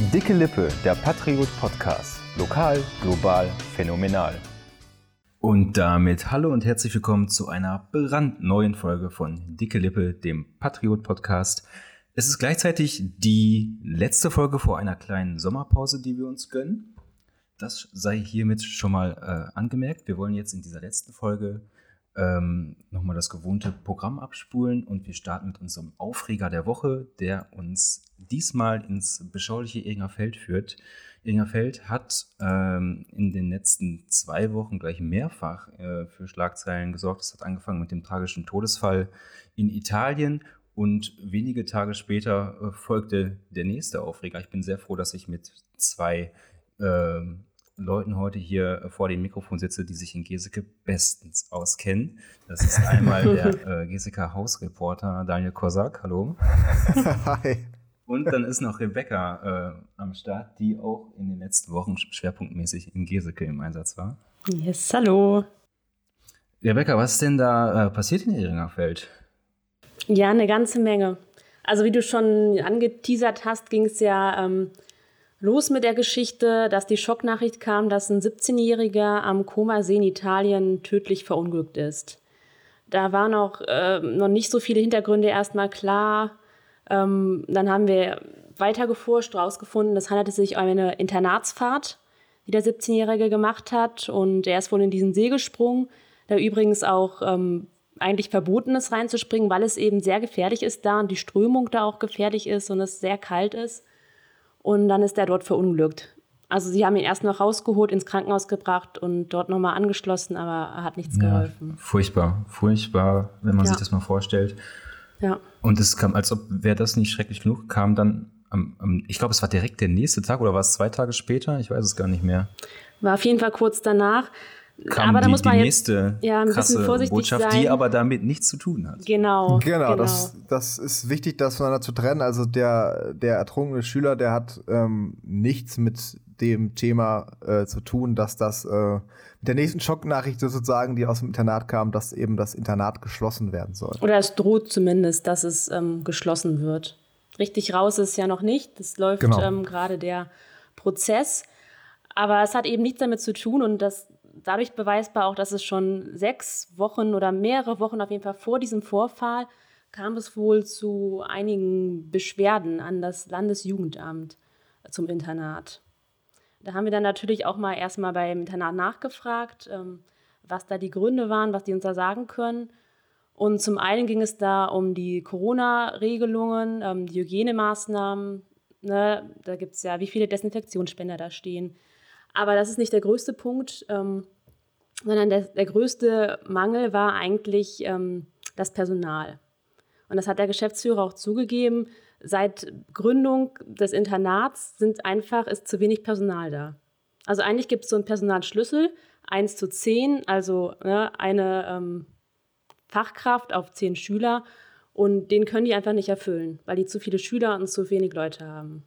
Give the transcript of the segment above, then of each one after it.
Dicke Lippe, der Patriot Podcast. Lokal, global, phänomenal. Und damit hallo und herzlich willkommen zu einer brandneuen Folge von Dicke Lippe, dem Patriot Podcast. Es ist gleichzeitig die letzte Folge vor einer kleinen Sommerpause, die wir uns gönnen. Das sei hiermit schon mal äh, angemerkt. Wir wollen jetzt in dieser letzten Folge ähm, nochmal das gewohnte Programm abspulen und wir starten mit unserem Aufreger der Woche, der uns diesmal ins beschauliche Feld führt. Feld hat ähm, in den letzten zwei Wochen gleich mehrfach äh, für Schlagzeilen gesorgt. Es hat angefangen mit dem tragischen Todesfall in Italien und wenige Tage später äh, folgte der nächste Aufreger. Ich bin sehr froh, dass ich mit zwei äh, Leuten heute hier vor dem Mikrofon sitze, die sich in Geseke bestens auskennen. Das ist einmal der äh, Geseke Hausreporter Daniel Kosak. Hallo. Hi. Und dann ist noch Rebecca äh, am Start, die auch in den letzten Wochen schwerpunktmäßig in Geseke im Einsatz war. Yes, hallo. Rebecca, was ist denn da äh, passiert in Ehringerfeld? Ja, eine ganze Menge. Also wie du schon angeteasert hast, ging es ja ähm, los mit der Geschichte, dass die Schocknachricht kam, dass ein 17-Jähriger am Koma-See in Italien tödlich verunglückt ist. Da waren noch, äh, noch nicht so viele Hintergründe erstmal klar. Ähm, dann haben wir weiter geforscht, rausgefunden, es handelte sich um eine Internatsfahrt, die der 17-Jährige gemacht hat. Und er ist wohl in diesen See gesprungen, der übrigens auch ähm, eigentlich verboten ist, reinzuspringen, weil es eben sehr gefährlich ist da und die Strömung da auch gefährlich ist und es sehr kalt ist. Und dann ist er dort verunglückt. Also sie haben ihn erst noch rausgeholt, ins Krankenhaus gebracht und dort nochmal angeschlossen, aber er hat nichts ja, geholfen. Furchtbar, furchtbar, wenn man ja. sich das mal vorstellt. Ja. Und es kam, als ob wäre das nicht schrecklich genug, kam dann, am, ich glaube, es war direkt der nächste Tag oder war es zwei Tage später? Ich weiß es gar nicht mehr. War auf jeden Fall kurz danach kam aber da die, muss man die nächste ja, ein krasse Botschaft, sein. die aber damit nichts zu tun hat. Genau. Genau, genau. Das, das ist wichtig, das voneinander zu trennen. Also der, der ertrunkene Schüler, der hat ähm, nichts mit dem Thema äh, zu tun, dass das äh, mit der nächsten Schocknachricht sozusagen, die aus dem Internat kam, dass eben das Internat geschlossen werden soll. Oder es droht zumindest, dass es ähm, geschlossen wird. Richtig raus ist ja noch nicht. Es läuft genau. ähm, gerade der Prozess. Aber es hat eben nichts damit zu tun und das dadurch beweisbar auch, dass es schon sechs Wochen oder mehrere Wochen auf jeden Fall vor diesem Vorfall kam es wohl zu einigen Beschwerden an das Landesjugendamt zum Internat. Da haben wir dann natürlich auch mal erstmal beim Internat nachgefragt, ähm, was da die Gründe waren, was die uns da sagen können. Und zum einen ging es da um die Corona-Regelungen, ähm, die Hygienemaßnahmen. Ne? Da gibt es ja, wie viele Desinfektionsspender da stehen, aber das ist nicht der größte Punkt, ähm, sondern der, der, größte Mangel war eigentlich ähm, das Personal. Und das hat der Geschäftsführer auch zugegeben. Seit Gründung des Internats sind einfach, ist zu wenig Personal da. Also eigentlich gibt es so einen Personalschlüssel, 1 zu 10, also ne, eine ähm, Fachkraft auf 10 Schüler. Und den können die einfach nicht erfüllen, weil die zu viele Schüler und zu wenig Leute haben.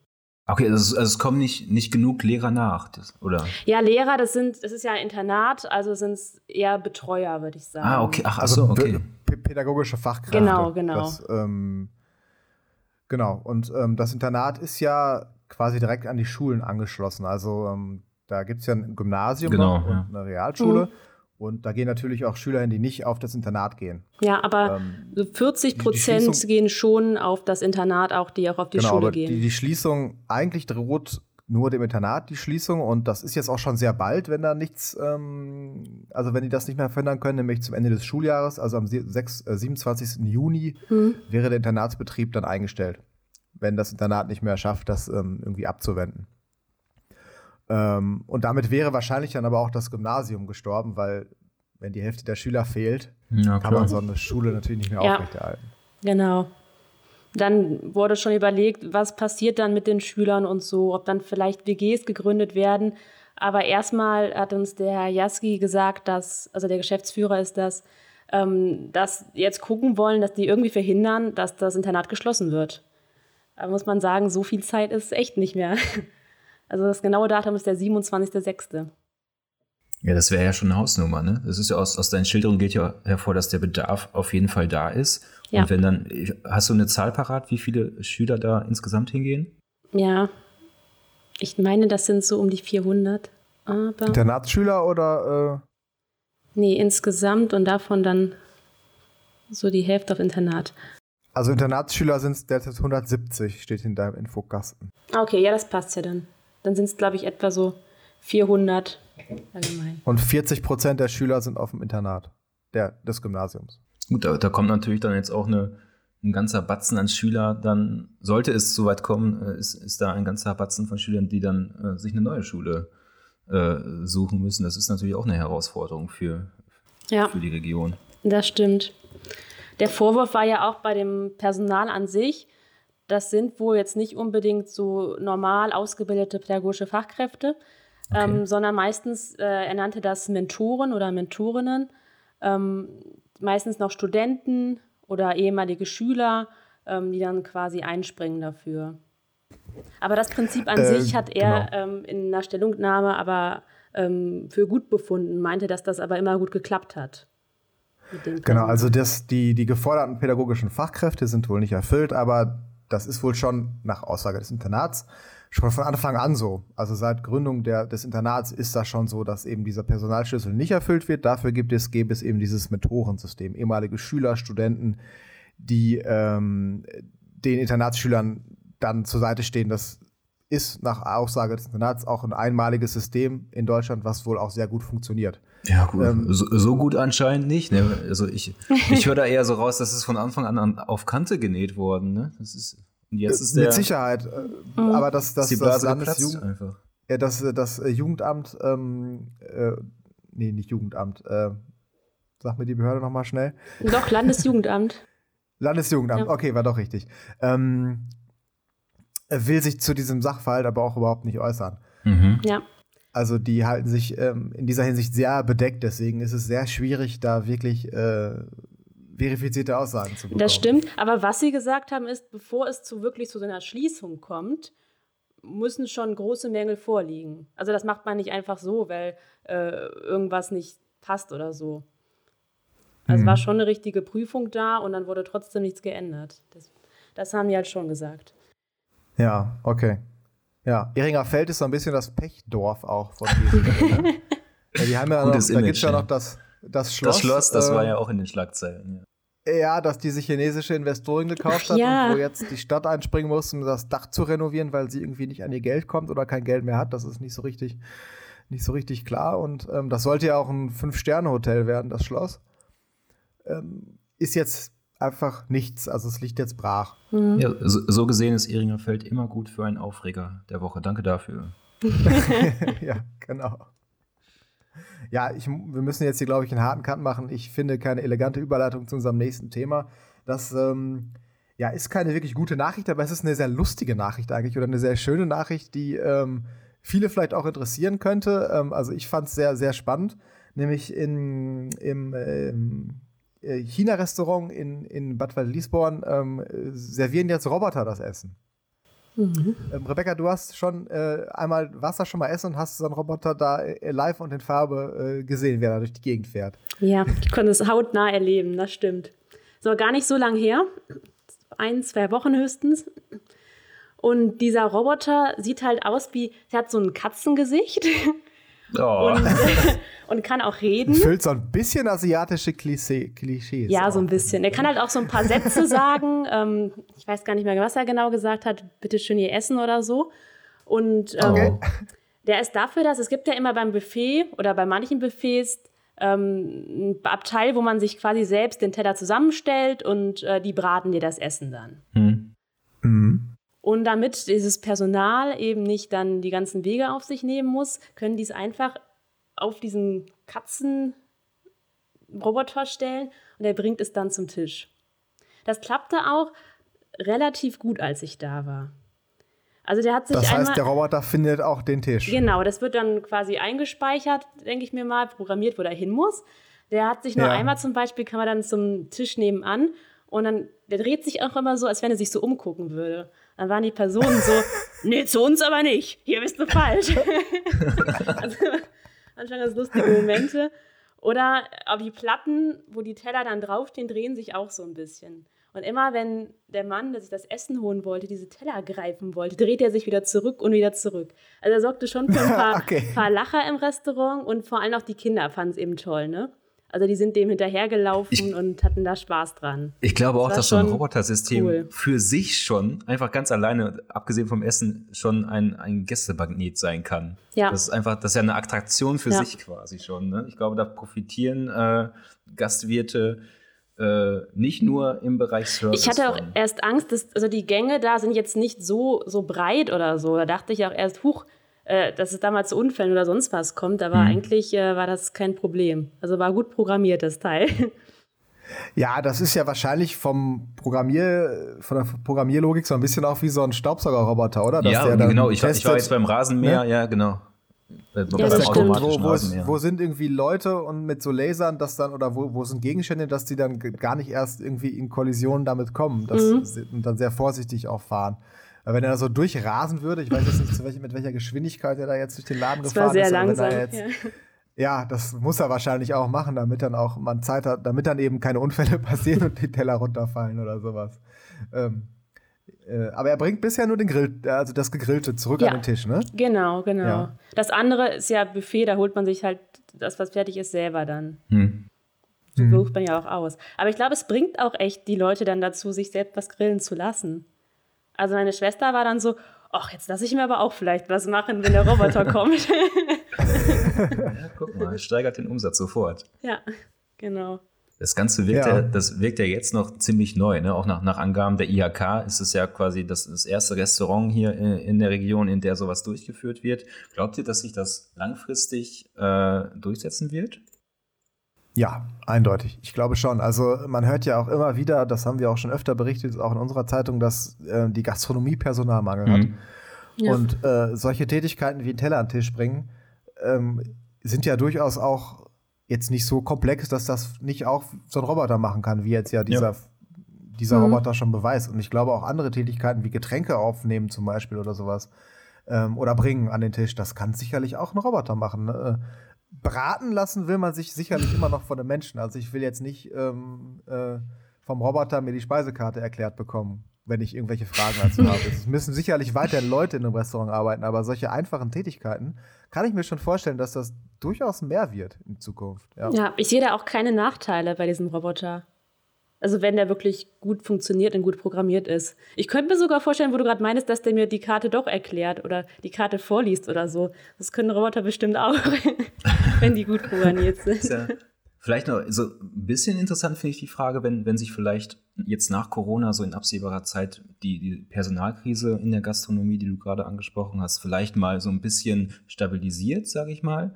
Okay, also, also es kommen nicht, nicht genug Lehrer nach, das, oder? Ja, Lehrer, das sind, das ist ja ein Internat, also sind es eher Betreuer, würde ich sagen. Ah, okay, ach, also so, okay. Pädagogische Fachkräfte. Genau, genau. Das, ähm, genau, und ähm, das Internat ist ja quasi direkt an die Schulen angeschlossen. Also ähm, da gibt es ja ein Gymnasium genau, und ja. eine Realschule. Mhm. Und da gehen natürlich auch Schüler hin, die nicht auf das Internat gehen. Ja, aber ähm, 40 Prozent gehen schon auf das Internat, auch die auch auf die genau, Schule aber gehen. Die, die Schließung, eigentlich droht nur dem Internat die Schließung und das ist jetzt auch schon sehr bald, wenn da nichts, ähm, also wenn die das nicht mehr verhindern können, nämlich zum Ende des Schuljahres, also am 6, äh, 27. Juni, hm. wäre der Internatsbetrieb dann eingestellt, wenn das Internat nicht mehr schafft, das ähm, irgendwie abzuwenden. Ähm, und damit wäre wahrscheinlich dann aber auch das Gymnasium gestorben, weil wenn die Hälfte der Schüler fehlt, ja, kann man so eine Schule natürlich nicht mehr ja, aufrechterhalten. Genau. Dann wurde schon überlegt, was passiert dann mit den Schülern und so, ob dann vielleicht WGs gegründet werden. Aber erstmal hat uns der Herr Jaski gesagt, dass, also der Geschäftsführer ist das, ähm, dass jetzt gucken wollen, dass die irgendwie verhindern, dass das Internat geschlossen wird. Da muss man sagen, so viel Zeit ist echt nicht mehr. Also das genaue Datum ist der 27.06. Ja, das wäre ja schon eine Hausnummer, ne? Das ist ja aus, aus deinen Schilderungen geht ja hervor, dass der Bedarf auf jeden Fall da ist. Ja. Und wenn dann, hast du eine Zahl parat, wie viele Schüler da insgesamt hingehen? Ja, Ich meine, das sind so um die 400. Aber Internatsschüler oder? Äh nee, insgesamt und davon dann so die Hälfte auf Internat. Also Internatsschüler sind es derzeit 170, steht in deinem Infokasten. Okay, ja, das passt ja dann. Dann sind es, glaube ich, etwa so 400 allgemein. Und 40 Prozent der Schüler sind auf dem Internat der, des Gymnasiums. Gut, da, da kommt natürlich dann jetzt auch eine, ein ganzer Batzen an Schüler. Dann sollte es soweit kommen, äh, ist, ist da ein ganzer Batzen von Schülern, die dann äh, sich eine neue Schule äh, suchen müssen. Das ist natürlich auch eine Herausforderung für, ja, für die Region. Das stimmt. Der Vorwurf war ja auch bei dem Personal an sich, das sind wohl jetzt nicht unbedingt so normal ausgebildete pädagogische Fachkräfte, okay. ähm, sondern meistens, äh, er nannte das Mentoren oder Mentorinnen, ähm, meistens noch Studenten oder ehemalige Schüler, ähm, die dann quasi einspringen dafür. Aber das Prinzip an äh, sich hat er genau. Ähm, in einer Stellungnahme aber ähm, für gut befunden, meinte, dass das aber immer gut geklappt hat. Genau, also das, die, die geforderten pädagogischen Fachkräfte sind wohl nicht erfüllt, aber das ist wohl schon nach Aussage des Internats schon von Anfang an so. Also seit Gründung der, des Internats ist das schon so, dass eben dieser Personalschlüssel nicht erfüllt wird. Dafür gibt es, gäbe es eben dieses Mentorensystem. Ehemalige Schüler, Studenten, die ähm, den Internatsschülern dann zur Seite stehen. Das ist nach Aussage des Internats auch ein einmaliges System in Deutschland, was wohl auch sehr gut funktioniert. Ja, gut. Ähm, so, so, gut anscheinend nicht. Ne? Also ich, ich höre da eher so raus, dass es von Anfang an auf Kante genäht worden. Ne? Das ist, jetzt ist der, Mit Sicherheit. Äh, mhm. Aber das, das, das Landesjugend, ja, das, das äh, Jugendamt, ähm, äh, nee, nicht Jugendamt, äh, sag mir die Behörde nochmal schnell. Doch, Landesjugendamt. Landesjugendamt, ja. okay, war doch richtig. Ähm, will sich zu diesem Sachverhalt aber auch überhaupt nicht äußern. Mhm. Ja. Also die halten sich ähm, in dieser Hinsicht sehr bedeckt, deswegen ist es sehr schwierig, da wirklich äh, verifizierte Aussagen zu bekommen. Das stimmt, aber was sie gesagt haben, ist, bevor es zu wirklich zu so einer Schließung kommt, müssen schon große Mängel vorliegen. Also das macht man nicht einfach so, weil äh, irgendwas nicht passt oder so. Also mhm. war schon eine richtige Prüfung da und dann wurde trotzdem nichts geändert. Das, das haben die halt schon gesagt. Ja, okay. Ja, Iringer Feld ist so ein bisschen das Pechdorf auch von diesem. ja, die haben ja noch, da gibt es ja noch das, das Schloss. Das Schloss, das äh, war ja auch in den Schlagzeilen. Ja. ja, dass diese chinesische Investorin gekauft hat ja. und wo jetzt die Stadt einspringen muss, um das Dach zu renovieren, weil sie irgendwie nicht an ihr Geld kommt oder kein Geld mehr hat. Das ist nicht so richtig, nicht so richtig klar. Und ähm, das sollte ja auch ein Fünf-Sterne-Hotel werden, das Schloss. Ähm, ist jetzt einfach nichts. Also es liegt jetzt brach. Mhm. Ja, so, so, gesehen ist Iringer Feld immer gut für einen Aufreger der Woche. Danke dafür. ja, genau. Ja, ich, wir müssen jetzt hier, glaube ich, einen harten Cut machen. Ich finde keine elegante Überleitung zu unserem nächsten Thema. Das ähm, ja, ist keine wirklich gute Nachricht, aber es ist eine sehr lustige Nachricht eigentlich oder eine sehr schöne Nachricht, die ähm, viele vielleicht auch interessieren könnte. Ähm, also ich fand es sehr, sehr spannend. Nämlich in, im, äh, China-Restaurant in, in Bad Waldlisborn ähm, servieren jetzt Roboter das Essen. Mhm. Ähm, Rebecca, du hast schon äh, einmal, warst da schon mal essen und hast so einen Roboter da äh, live und in Farbe äh, gesehen, wer da durch die Gegend fährt. Ja, ich konnte es hautnah erleben, das stimmt. So, gar nicht so lang her, ein, zwei Wochen höchstens. Und dieser Roboter sieht halt aus wie, er hat so ein Katzengesicht. Oh. Und, und kann auch reden. Füllt so ein bisschen asiatische Klischee, Klischees. Ja, so ein bisschen. Er kann halt auch so ein paar Sätze sagen. Ähm, ich weiß gar nicht mehr, was er genau gesagt hat. Bitte schön ihr Essen oder so. Und ähm, okay. der ist dafür, dass es gibt ja immer beim Buffet oder bei manchen Buffets ähm, ein Abteil, wo man sich quasi selbst den Teller zusammenstellt und äh, die braten dir das Essen dann. Hm. Mhm. Und damit dieses Personal eben nicht dann die ganzen Wege auf sich nehmen muss, können die es einfach auf diesen Katzenroboter stellen und er bringt es dann zum Tisch. Das klappte auch relativ gut, als ich da war. Also der hat sich Das heißt, der Roboter findet auch den Tisch. Genau, das wird dann quasi eingespeichert, denke ich mir mal, programmiert, wo er hin muss. Der hat sich nur ja. einmal zum Beispiel, kann man dann zum Tisch nebenan und dann, der dreht sich auch immer so, als wenn er sich so umgucken würde. Dann waren die Personen so, nee, zu uns aber nicht. Hier bist du falsch. also, manchmal ganz lustige Momente. Oder auch die Platten, wo die Teller dann draufstehen, drehen sich auch so ein bisschen. Und immer wenn der Mann, der sich das Essen holen wollte, diese Teller greifen wollte, dreht er sich wieder zurück und wieder zurück. Also er sorgte schon für ein paar, okay. paar Lacher im Restaurant und vor allem auch die Kinder fanden es eben toll, ne? Also die sind dem hinterhergelaufen ich, und hatten da Spaß dran. Ich glaube das auch, dass so ein Robotersystem cool. für sich schon, einfach ganz alleine, abgesehen vom Essen, schon ein, ein Gästemagnet sein kann. Ja. Das ist einfach, das ist ja eine Attraktion für ja. sich quasi schon. Ne? Ich glaube, da profitieren äh, Gastwirte äh, nicht nur im Bereich Service. Ich hatte auch von. erst Angst, dass also die Gänge da sind jetzt nicht so, so breit oder so. Da dachte ich auch erst, huch, äh, dass es damals zu Unfällen oder sonst was kommt, aber mhm. eigentlich äh, war das kein Problem. Also war gut programmiert, das Teil. Ja, das ist ja wahrscheinlich vom Programmier, von der Programmierlogik so ein bisschen auch wie so ein Staubsaugerroboter, oder? Dass ja, genau. Ich, ich, war jetzt beim Rasenmäher, ne? ja, genau. Ja, das stimmt. Wo, wo, ist, wo, sind irgendwie Leute und mit so Lasern, das dann, oder wo, wo sind Gegenstände, dass die dann gar nicht erst irgendwie in Kollisionen damit kommen das, mhm. und dann sehr vorsichtig auch fahren. Weil wenn er so durchrasen würde, ich weiß jetzt nicht, welch, mit welcher Geschwindigkeit er da jetzt durch den Laden das gefahren war sehr ist. Langsam, jetzt, ja. ja. das muss er wahrscheinlich auch machen, damit dann auch man Zeit hat, damit dann eben keine Unfälle passieren und die Teller runterfallen oder sowas. Ähm, äh, aber er bringt bisher nur den Grill, also das Gegrillte zurück ja, an den Tisch, ne? Genau, genau. Ja. Das andere ist ja Buffet, da holt man sich halt das, was fertig ist, selber dann. Hm. So hm. man ja auch aus. Aber ich glaube, es bringt auch echt die Leute dann dazu, sich selbst was grillen zu lassen. Also meine Schwester war dann so, ach, jetzt lasse ich mir aber auch vielleicht was machen, wenn der Roboter kommt. ja, guck mal, steigert den Umsatz sofort. Ja, genau. Das Ganze wirkt ja. ja. das wirkt ja jetzt noch ziemlich neu, ne? Auch nach, nach Angaben der IHK ist es ja quasi das, das erste Restaurant hier in, in, der Region, in der sowas durchgeführt wird. Glaubt ihr, dass sich das langfristig äh, durchsetzen wird? Ja, eindeutig. Ich glaube schon. Also man hört ja auch immer wieder, das haben wir auch schon öfter berichtet, auch in unserer Zeitung, dass äh, die Gastronomie Personalmangel mhm. hat. Ja. Und äh, solche Tätigkeiten wie einen Teller an den Tisch bringen, ähm, sind ja durchaus auch jetzt nicht so komplex, dass das nicht auch so ein Roboter machen kann, wie jetzt ja dieser, ja. dieser mhm. Roboter schon beweist. Und ich glaube auch andere Tätigkeiten wie Getränke aufnehmen zum Beispiel oder sowas ähm, oder bringen an den Tisch, das kann sicherlich auch ein Roboter machen. Ne? Braten lassen will man sich sicherlich immer noch von einem Menschen. Also ich will jetzt nicht ähm, äh, vom Roboter mir die Speisekarte erklärt bekommen, wenn ich irgendwelche Fragen dazu habe. Es müssen sicherlich weiterhin Leute in einem Restaurant arbeiten, aber solche einfachen Tätigkeiten kann ich mir schon vorstellen, dass das durchaus mehr wird in Zukunft. Ja, ja ich sehe da auch keine Nachteile bei diesem Roboter. Also wenn der wirklich gut funktioniert und gut programmiert ist. Ich könnte mir sogar vorstellen, wo du gerade meinst, dass der mir die Karte doch erklärt oder die Karte vorliest oder so. Das können Roboter bestimmt auch, wenn die gut programmiert sind. Ja vielleicht noch so ein bisschen interessant finde ich die Frage, wenn, wenn sich vielleicht jetzt nach Corona so in absehbarer Zeit die, die Personalkrise in der Gastronomie, die du gerade angesprochen hast, vielleicht mal so ein bisschen stabilisiert, sage ich mal.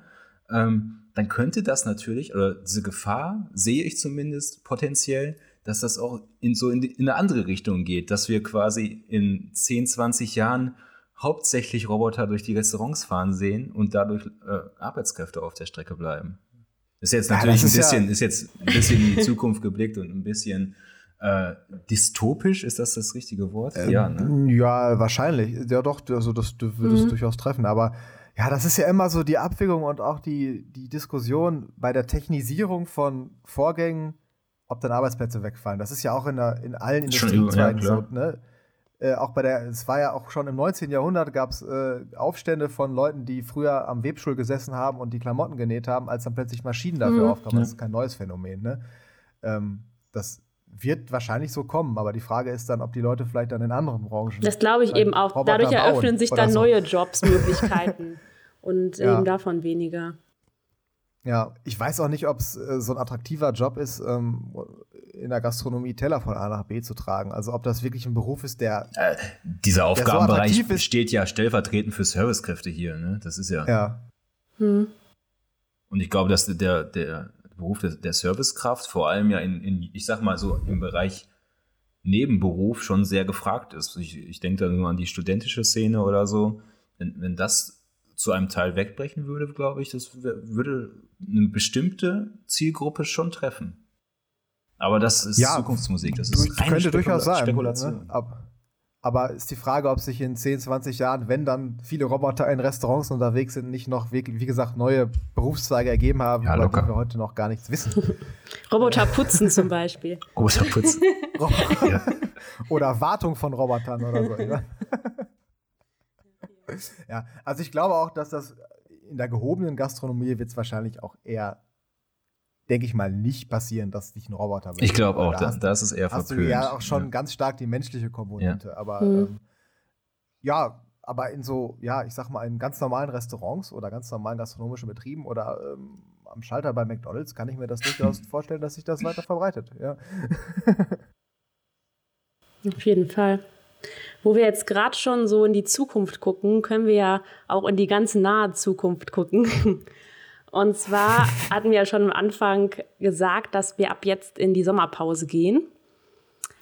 Ähm, dann könnte das natürlich, oder diese Gefahr sehe ich zumindest potenziell, dass das auch in so in, die, in eine andere Richtung geht, dass wir quasi in 10, 20 Jahren hauptsächlich Roboter durch die Restaurants fahren sehen und dadurch äh, Arbeitskräfte auf der Strecke bleiben. Ist jetzt natürlich ja, ist ein bisschen, ja ist jetzt ein bisschen in die Zukunft geblickt und ein bisschen äh, dystopisch, ist das das richtige Wort? Ähm, ja, ne? ja, wahrscheinlich. Ja, doch, also das würde es mhm. durchaus treffen. Aber ja, das ist ja immer so die Abwägung und auch die, die Diskussion bei der Technisierung von Vorgängen ob dann Arbeitsplätze wegfallen. Das ist ja auch in, der, in allen Industriezweigen ja, so. Ne? Äh, auch bei der, es war ja auch schon im 19. Jahrhundert gab es äh, Aufstände von Leuten, die früher am Webstuhl gesessen haben und die Klamotten genäht haben, als dann plötzlich Maschinen dafür mhm. aufkamen. Das ist kein neues Phänomen. Ne? Ähm, das wird wahrscheinlich so kommen, aber die Frage ist dann, ob die Leute vielleicht dann in anderen Branchen. Das glaube ich eben auch. Roboter Dadurch eröffnen sich dann so. neue Jobsmöglichkeiten und ja. eben davon weniger. Ja, ich weiß auch nicht, ob es äh, so ein attraktiver Job ist, ähm, in der Gastronomie Teller von A nach B zu tragen. Also ob das wirklich ein Beruf ist, der. Äh, dieser Aufgabenbereich so steht ja stellvertretend für Servicekräfte hier, ne? Das ist ja. Ja. Hm. Und ich glaube, dass der, der Beruf der, der Servicekraft vor allem ja in, in, ich sag mal so, im Bereich Nebenberuf schon sehr gefragt ist. Ich, ich denke da nur an die studentische Szene oder so. Wenn, wenn das zu einem Teil wegbrechen würde, glaube ich, das würde eine bestimmte Zielgruppe schon treffen. Aber das ist ja, Zukunftsmusik, das ist reine könnte Spekula durchaus sein, Spekulation. Ne? Aber, Aber ist die Frage, ob sich in 10, 20 Jahren, wenn dann viele Roboter in Restaurants unterwegs sind, nicht noch, wie, wie gesagt, neue Berufszweige ergeben haben, ja, über die wir heute noch gar nichts wissen. Roboter putzen zum Beispiel. Roboter putzen. ja. Oder Wartung von Robotern oder so. Ja. ja, also ich glaube auch, dass das in der gehobenen Gastronomie wird es wahrscheinlich auch eher denke ich mal, nicht passieren, dass dich ein Roboter Ich glaube auch, da, da ist es eher hast verpönt. Hast du ja auch schon ja. ganz stark die menschliche Komponente. Ja. Aber mhm. ähm, ja, aber in so, ja, ich sag mal, in ganz normalen Restaurants oder ganz normalen gastronomischen Betrieben oder ähm, am Schalter bei McDonalds kann ich mir das durchaus vorstellen, dass sich das weiter verbreitet. Ja. Auf jeden Fall. Wo wir jetzt gerade schon so in die Zukunft gucken, können wir ja auch in die ganz nahe Zukunft gucken. Und zwar hatten wir ja schon am Anfang gesagt, dass wir ab jetzt in die Sommerpause gehen.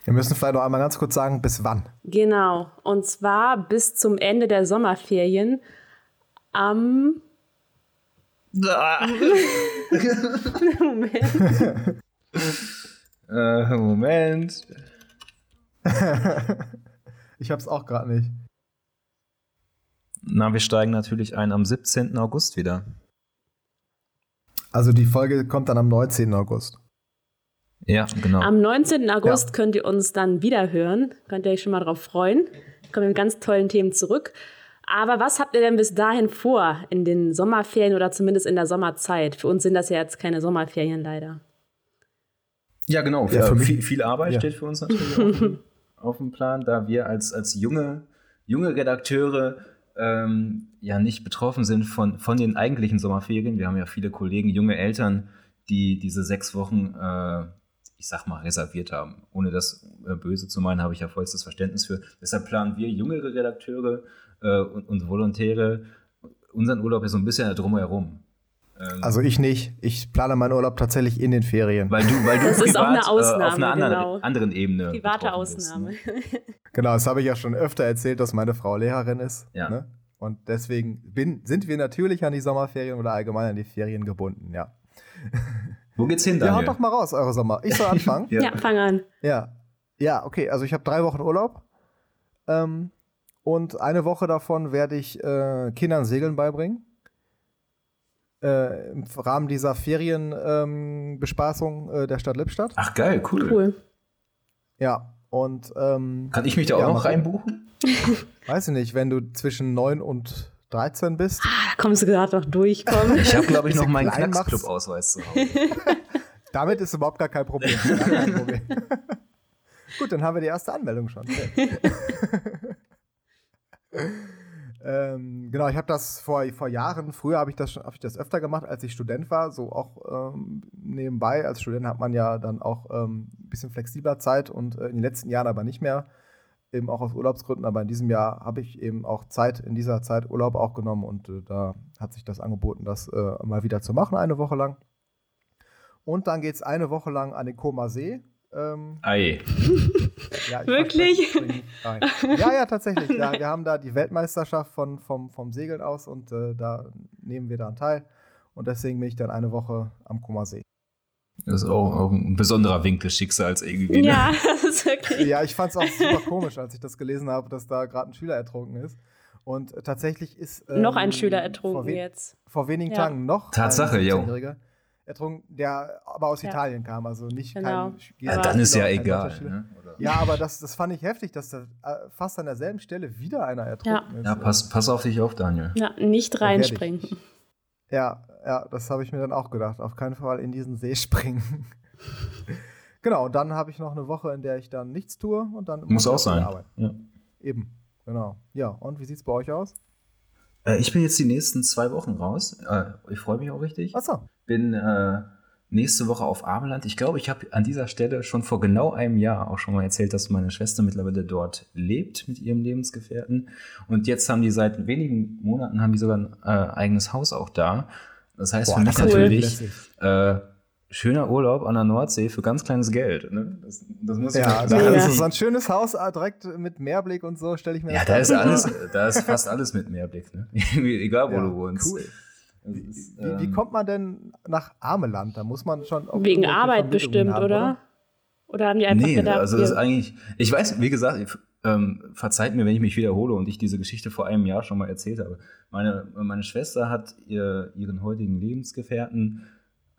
Wir müssen vielleicht noch einmal ganz kurz sagen, bis wann. Genau. Und zwar bis zum Ende der Sommerferien am. Moment. äh, Moment. ich hab's auch gerade nicht. Na, wir steigen natürlich ein am 17. August wieder. Also die Folge kommt dann am 19. August. Ja, genau. Am 19. August ja. könnt ihr uns dann wieder hören. Könnt ihr euch schon mal drauf freuen. Kommen wir mit ganz tollen Themen zurück. Aber was habt ihr denn bis dahin vor in den Sommerferien oder zumindest in der Sommerzeit? Für uns sind das ja jetzt keine Sommerferien leider. Ja, genau. Ja, für viel, viel Arbeit ja. steht für uns natürlich dem, auf dem Plan, da wir als, als junge, junge Redakteure ähm, ja nicht betroffen sind von, von den eigentlichen Sommerferien. Wir haben ja viele Kollegen, junge Eltern, die diese sechs Wochen, äh, ich sag mal, reserviert haben. Ohne das äh, böse zu meinen, habe ich ja vollstes Verständnis für. Deshalb planen wir jüngere Redakteure äh, und, und Volontäre unseren Urlaub ja so ein bisschen drumherum. Ähm, also ich nicht. Ich plane meinen Urlaub tatsächlich in den Ferien. Weil du, weil du das privat, ist auch eine Ausnahme, äh, auf einer anderen, genau. anderen Ebene. Private Ausnahme. Bist, ne? Genau, das habe ich ja schon öfter erzählt, dass meine Frau Lehrerin ist. Ja. Ne? Und deswegen bin, sind wir natürlich an die Sommerferien oder allgemein an die Ferien gebunden, ja. Wo geht's hin, Daniel? Ja, haut doch mal raus, eure Sommer. Ich soll anfangen? ja. ja, fang an. Ja. Ja, okay, also ich habe drei Wochen Urlaub. Ähm, und eine Woche davon werde ich äh, Kindern Segeln beibringen. Äh, Im Rahmen dieser Ferienbespaßung ähm, äh, der Stadt Lippstadt. Ach geil, cool. Cool. Ja, und ähm, kann ich mich da auch noch reinbuchen? Weiß ich nicht, wenn du zwischen 9 und 13 bist. Ah, da kommst du gerade noch durch, komm. Ich habe, glaube ich, noch meinen Knacksclub-Ausweis zu Hause. Damit ist überhaupt gar kein Problem. kein Problem. Gut, dann haben wir die erste Anmeldung schon. Ähm, genau, ich habe das vor, vor Jahren, früher habe ich, das hab ich das öfter gemacht, als ich Student war, so auch ähm, nebenbei. Als Student hat man ja dann auch ähm, ein bisschen flexibler Zeit und äh, in den letzten Jahren aber nicht mehr, eben auch aus Urlaubsgründen. Aber in diesem Jahr habe ich eben auch Zeit, in dieser Zeit Urlaub auch genommen und äh, da hat sich das angeboten, das äh, mal wieder zu machen, eine Woche lang. Und dann geht es eine Woche lang an den Koma See ähm, Ei. Ja, Wirklich? Ja, ja, tatsächlich. Ja, wir haben da die Weltmeisterschaft von, vom, vom Segeln aus und äh, da nehmen wir daran teil. Und deswegen bin ich dann eine Woche am Kummer See. Das ist auch, auch ein besonderer Winkel Schicksals irgendwie. Ne? Ja, das ist wirklich. Ja, ich fand es auch super komisch, als ich das gelesen habe, dass da gerade ein Schüler ertrunken ist. Und tatsächlich ist. Ähm, noch ein Schüler ertrunken jetzt. Vor wenigen ja. Tagen noch. Tatsache, jo ertrunken, der aber aus ja. Italien kam, also nicht genau. kein. Ja, dann ist ja egal. Ne? Ja, aber das, das fand ich heftig, dass da äh, fast an derselben Stelle wieder einer ertrunken ja. ist. Ja, pass, pass auf dich auf, Daniel. Ja, nicht reinspringen. Ja, ja, das habe ich mir dann auch gedacht. Auf keinen Fall in diesen See springen. genau, und dann habe ich noch eine Woche, in der ich dann nichts tue und dann muss auch sein. Ja. Eben, genau. Ja, und wie sieht es bei euch aus? Äh, ich bin jetzt die nächsten zwei Wochen raus. Äh, ich freue mich auch richtig. Achso. Bin äh, nächste Woche auf Ameland. Ich glaube, ich habe an dieser Stelle schon vor genau einem Jahr auch schon mal erzählt, dass meine Schwester mittlerweile dort lebt mit ihrem Lebensgefährten. Und jetzt haben die seit wenigen Monaten haben die sogar ein äh, eigenes Haus auch da. Das heißt Boah, für mich natürlich äh, schöner Urlaub an der Nordsee für ganz kleines Geld. Ne? Das, das muss ja, ich sagen. Das ist so ein schönes Haus äh, direkt mit Meerblick und so, stelle ich mir Ja, da ist alles, da ist fast alles mit Meerblick. Ne? Egal, wo ja, du wohnst. Cool. Ist, wie, wie, ähm, kommt man denn nach Ameland? Da muss man schon wegen Arbeit bestimmt, haben, oder? oder? Oder haben die einfach nee, gedacht, also das ist eigentlich, ich weiß, wie gesagt, ähm, verzeiht mir, wenn ich mich wiederhole und ich diese Geschichte vor einem Jahr schon mal erzählt habe. Meine, meine Schwester hat ihr, ihren heutigen Lebensgefährten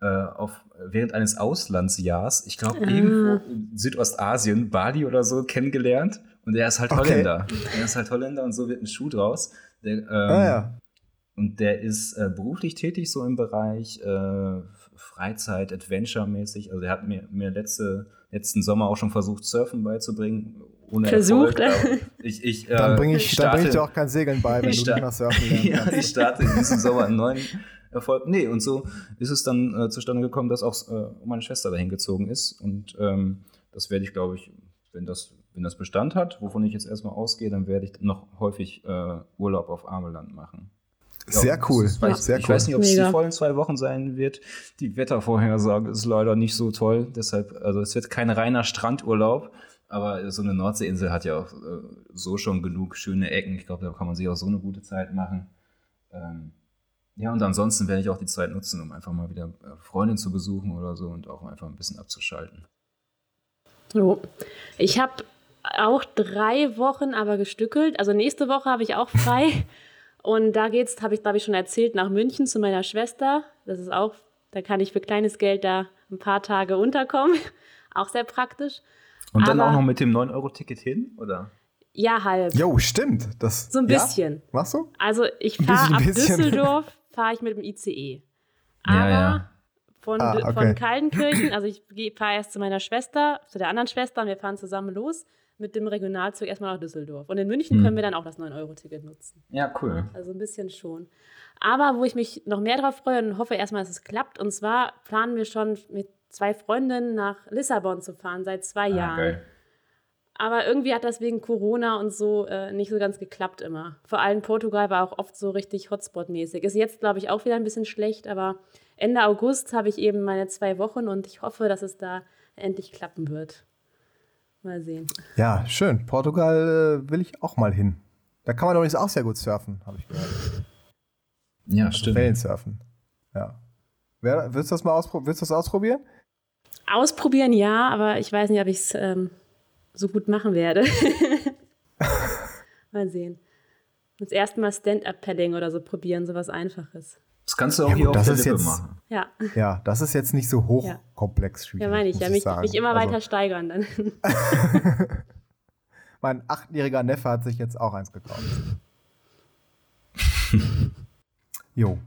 äh, auf, während eines Auslandsjahrs, ich glaube, ah. irgendwo in Südostasien, Bali oder so, kennengelernt. Und er ist halt okay. Holländer. Er ist halt Holländer und so wird ein Schuh draus. Der, ähm, ah, ja. Und der ist äh, beruflich tätig, so im Bereich äh, Freizeit, Adventure-mäßig. Also er hat mir, mir letzte, letzten Sommer auch schon versucht, Surfen beizubringen. Ohne Versucht. Erfolg, ich, ich, äh, dann bringe ich, starte, bring ich dir auch kein Segeln bei, wenn du nicht nach Surfen lernst. ja, ich starte in diesem Sommer einen neuen Erfolg. Nee, und so ist es dann äh, zustande gekommen, dass auch äh, meine Schwester dahin gezogen ist. Und ähm, das werde ich, glaube ich, wenn das, wenn das Bestand hat, wovon ich jetzt erstmal ausgehe, dann werde ich noch häufig äh, Urlaub auf Ameland machen. Sehr cool. Ist, ja. Sehr ich cool. weiß nicht, ob es die vollen zwei Wochen sein wird. Die Wettervorhersage ist leider nicht so toll. Deshalb, also es wird kein reiner Strandurlaub. Aber so eine Nordseeinsel hat ja auch äh, so schon genug schöne Ecken. Ich glaube, da kann man sich auch so eine gute Zeit machen. Ähm, ja, und ansonsten werde ich auch die Zeit nutzen, um einfach mal wieder äh, Freundin zu besuchen oder so und auch einfach ein bisschen abzuschalten. So. Ich habe auch drei Wochen aber gestückelt. Also nächste Woche habe ich auch frei. Und da geht's, habe ich, glaube ich, schon erzählt, nach München zu meiner Schwester. Das ist auch, da kann ich für kleines Geld da ein paar Tage unterkommen. auch sehr praktisch. Und dann Aber, auch noch mit dem 9-Euro-Ticket hin, oder? Ja, halb. Jo, stimmt. Das, so ein bisschen. Ja? Machst du? Also ich fahre ab Düsseldorf, fahre ich mit dem ICE. Aber ja, ja. Von, ah, okay. von Kaltenkirchen, also ich fahre erst zu meiner Schwester, zu der anderen Schwester und wir fahren zusammen los mit dem Regionalzug erstmal nach Düsseldorf. Und in München hm. können wir dann auch das 9-Euro-Ticket nutzen. Ja, cool. Also ein bisschen schon. Aber wo ich mich noch mehr drauf freue und hoffe erstmal, dass es klappt, und zwar planen wir schon mit zwei Freundinnen nach Lissabon zu fahren, seit zwei ah, Jahren. Geil. Aber irgendwie hat das wegen Corona und so äh, nicht so ganz geklappt immer. Vor allem Portugal war auch oft so richtig Hotspot-mäßig. Ist jetzt, glaube ich, auch wieder ein bisschen schlecht, aber Ende August habe ich eben meine zwei Wochen und ich hoffe, dass es da endlich klappen wird. Mal sehen. Ja, schön. Portugal äh, will ich auch mal hin. Da kann man übrigens auch sehr gut surfen, habe ich gehört. Ja, also stimmt. Wellensurfen. Ja. Wer, willst du das mal auspro willst du das ausprobieren? Ausprobieren ja, aber ich weiß nicht, ob ich es ähm, so gut machen werde. mal sehen. Das erste Mal Stand-Up-Padding oder so probieren, so was Einfaches. Das kannst du auch ja, hier gut, auf der Lippe jetzt, machen. Ja. ja, das ist jetzt nicht so hochkomplex ja. Ja, meine ich. Ja, mich, mich, immer also. weiter steigern dann. mein achtjähriger Neffe hat sich jetzt auch eins gekauft. jo.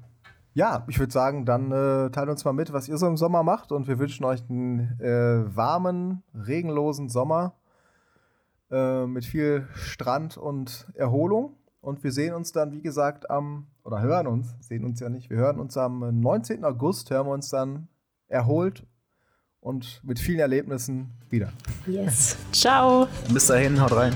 Ja, ich würde sagen, dann äh, teilt uns mal mit, was ihr so im Sommer macht und wir wünschen euch einen äh, warmen, regenlosen Sommer äh, mit viel Strand und Erholung. Und wir sehen uns dann, wie gesagt, am, oder hören uns, sehen uns ja nicht, wir hören uns am 19. August, hören wir uns dann erholt und mit vielen Erlebnissen wieder. Yes. Ciao. Bis dahin, haut rein.